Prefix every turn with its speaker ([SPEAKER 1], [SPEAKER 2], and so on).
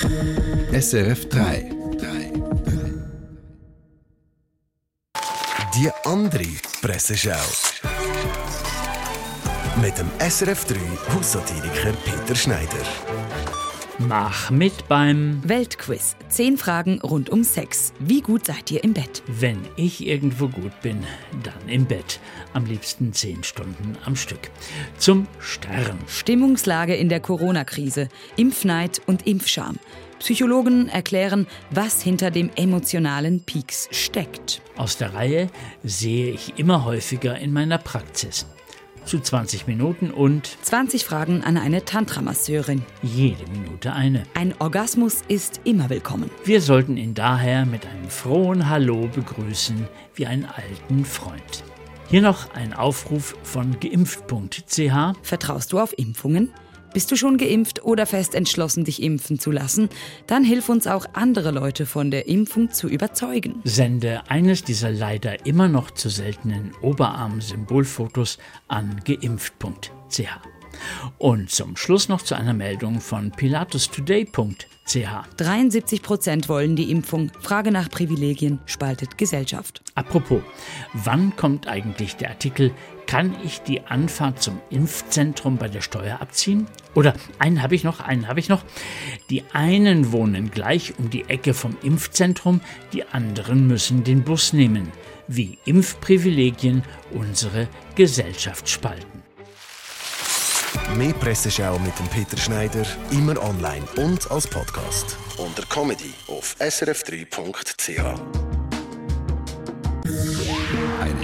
[SPEAKER 1] SRF 3.
[SPEAKER 2] Die andere Presseschau. Mit dem SRF 3 Haussatiriker Peter Schneider.
[SPEAKER 3] Mach mit beim
[SPEAKER 4] Weltquiz. Zehn Fragen rund um Sex. Wie gut seid ihr im Bett?
[SPEAKER 3] Wenn ich irgendwo gut bin, dann im Bett. Am liebsten zehn Stunden am Stück. Zum Stern.
[SPEAKER 4] Stimmungslage in der Corona-Krise. Impfneid und Impfscham. Psychologen erklären, was hinter dem emotionalen Peaks steckt.
[SPEAKER 3] Aus der Reihe sehe ich immer häufiger in meiner Praxis. Zu 20 Minuten und
[SPEAKER 4] 20 Fragen an eine Tantra-Masseurin.
[SPEAKER 3] jede Minute eine.
[SPEAKER 4] Ein Orgasmus ist immer willkommen.
[SPEAKER 3] Wir sollten ihn daher mit einem frohen Hallo begrüßen wie einen alten Freund. Hier noch ein Aufruf von geimpft.ch.
[SPEAKER 4] Vertraust du auf Impfungen? Bist du schon geimpft oder fest entschlossen, dich impfen zu lassen? Dann hilf uns auch andere Leute von der Impfung zu überzeugen.
[SPEAKER 3] Sende eines dieser leider immer noch zu seltenen Oberarm-Symbolfotos an geimpft.ch. Und zum Schluss noch zu einer Meldung von pilatustoday.ch.
[SPEAKER 4] 73 Prozent wollen die Impfung. Frage nach Privilegien spaltet Gesellschaft.
[SPEAKER 3] Apropos, wann kommt eigentlich der Artikel Kann ich die Anfahrt zum Impfzentrum bei der Steuer abziehen? Oder einen habe ich noch, einen habe ich noch. Die einen wohnen gleich um die Ecke vom Impfzentrum, die anderen müssen den Bus nehmen. Wie Impfprivilegien unsere Gesellschaft spalten.
[SPEAKER 2] Mehr Presseschau mit dem Peter Schneider, immer online und als Podcast. Unter Comedy auf srf3.ch.